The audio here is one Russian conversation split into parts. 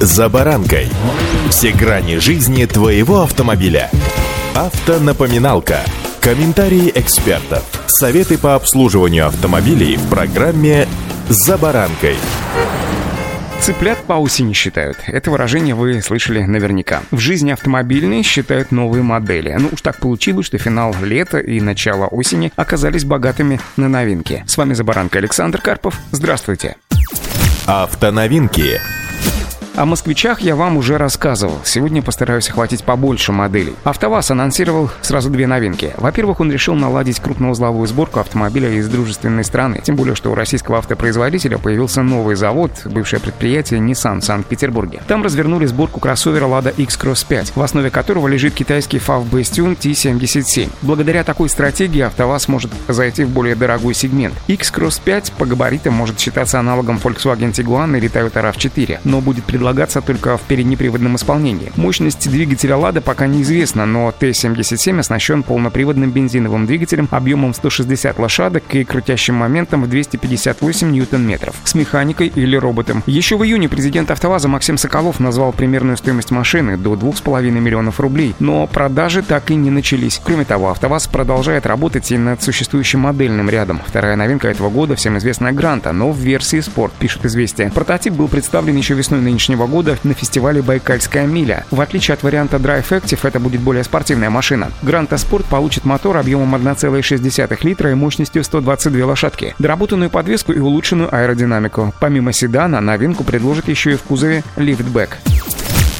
«За баранкой». Все грани жизни твоего автомобиля. Автонапоминалка. Комментарии экспертов. Советы по обслуживанию автомобилей в программе «За баранкой». Цыплят по осени считают. Это выражение вы слышали наверняка. В жизни автомобильной считают новые модели. Ну уж так получилось, что финал лета и начало осени оказались богатыми на новинки. С вами «За баранкой» Александр Карпов. Здравствуйте. Автоновинки. О москвичах я вам уже рассказывал. Сегодня постараюсь охватить побольше моделей. АвтоВАЗ анонсировал сразу две новинки. Во-первых, он решил наладить крупноузловую сборку автомобиля из дружественной страны. Тем более, что у российского автопроизводителя появился новый завод, бывшее предприятие Nissan в Санкт-Петербурге. Там развернули сборку кроссовера Lada X-Cross 5, в основе которого лежит китайский FAV Bastion T77. Благодаря такой стратегии АвтоВАЗ может зайти в более дорогой сегмент. X-Cross 5 по габаритам может считаться аналогом Volkswagen Tiguan или Toyota RAV4, но будет предлагать предлагаться только в переднеприводном исполнении. Мощность двигателя «Лада» пока неизвестна, но Т-77 оснащен полноприводным бензиновым двигателем объемом 160 лошадок и крутящим моментом в 258 ньютон-метров с механикой или роботом. Еще в июне президент «АвтоВАЗа» Максим Соколов назвал примерную стоимость машины до 2,5 миллионов рублей, но продажи так и не начались. Кроме того, «АвтоВАЗ» продолжает работать и над существующим модельным рядом. Вторая новинка этого года всем известная «Гранта», но в версии «Спорт», пишет «Известия». Прототип был представлен еще весной нынешнего нынешнего года на фестивале «Байкальская миля». В отличие от варианта Drive Active, это будет более спортивная машина. Гранта Спорт получит мотор объемом 1,6 литра и мощностью 122 лошадки, доработанную подвеску и улучшенную аэродинамику. Помимо седана, новинку предложат еще и в кузове лифтбэк.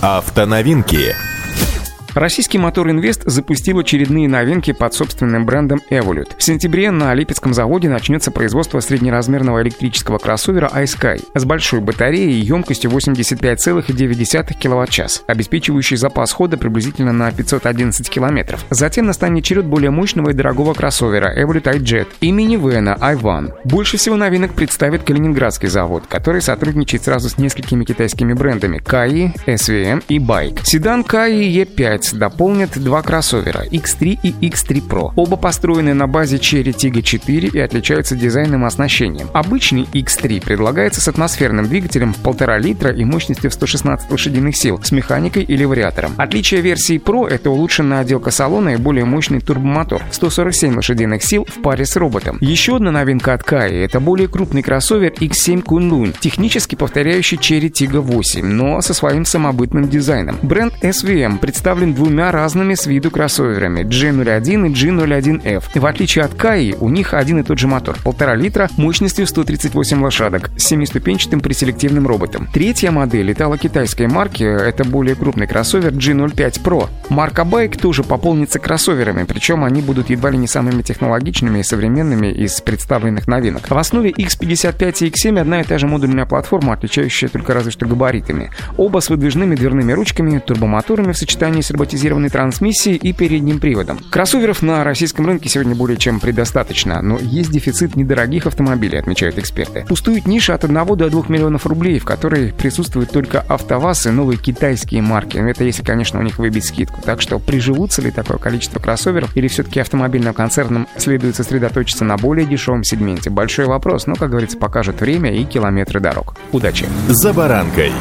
Автоновинки. Российский мотор «Инвест» запустил очередные новинки под собственным брендом Evolut. В сентябре на Липецком заводе начнется производство среднеразмерного электрического кроссовера iSky с большой батареей и емкостью 85,9 кВт-час, обеспечивающий запас хода приблизительно на 511 км. Затем настанет черед более мощного и дорогого кроссовера Evolut iJet и минивэна i1. Больше всего новинок представит Калининградский завод, который сотрудничает сразу с несколькими китайскими брендами KAI, SVM и Bike. Седан KAI E5 дополнят два кроссовера X3 и X3 Pro. Оба построены на базе Cherry Tiggo 4 и отличаются дизайном и оснащением. Обычный X3 предлагается с атмосферным двигателем в 1,5 литра и мощностью в 116 лошадиных сил с механикой или вариатором. Отличие версии Pro — это улучшенная отделка салона и более мощный турбомотор 147 лошадиных сил в паре с роботом. Еще одна новинка от Kai — это более крупный кроссовер X7 Kunlun, технически повторяющий Cherry Tiggo 8, но со своим самобытным дизайном. Бренд SVM представлен двумя разными с виду кроссоверами G01 и G01F. В отличие от Каи, у них один и тот же мотор, полтора литра, мощностью 138 лошадок, с семиступенчатым преселективным роботом. Третья модель итало-китайской марки — это более крупный кроссовер G05 Pro. Марка Bike тоже пополнится кроссоверами, причем они будут едва ли не самыми технологичными и современными из представленных новинок. В основе X55 и X7 одна и та же модульная платформа, отличающая только разве что габаритами. Оба с выдвижными дверными ручками, турбомоторами в сочетании с роботизированной трансмиссией и передним приводом. Кроссоверов на российском рынке сегодня более чем предостаточно, но есть дефицит недорогих автомобилей, отмечают эксперты. Пустует ниша от 1 до 2 миллионов рублей, в которой присутствуют только АвтоВАЗ и новые китайские марки. Это если, конечно, у них выбить скидку. Так что приживутся ли такое количество кроссоверов или все-таки автомобильным концернам следует сосредоточиться на более дешевом сегменте? Большой вопрос, но, как говорится, покажет время и километры дорог. Удачи! За баранкой!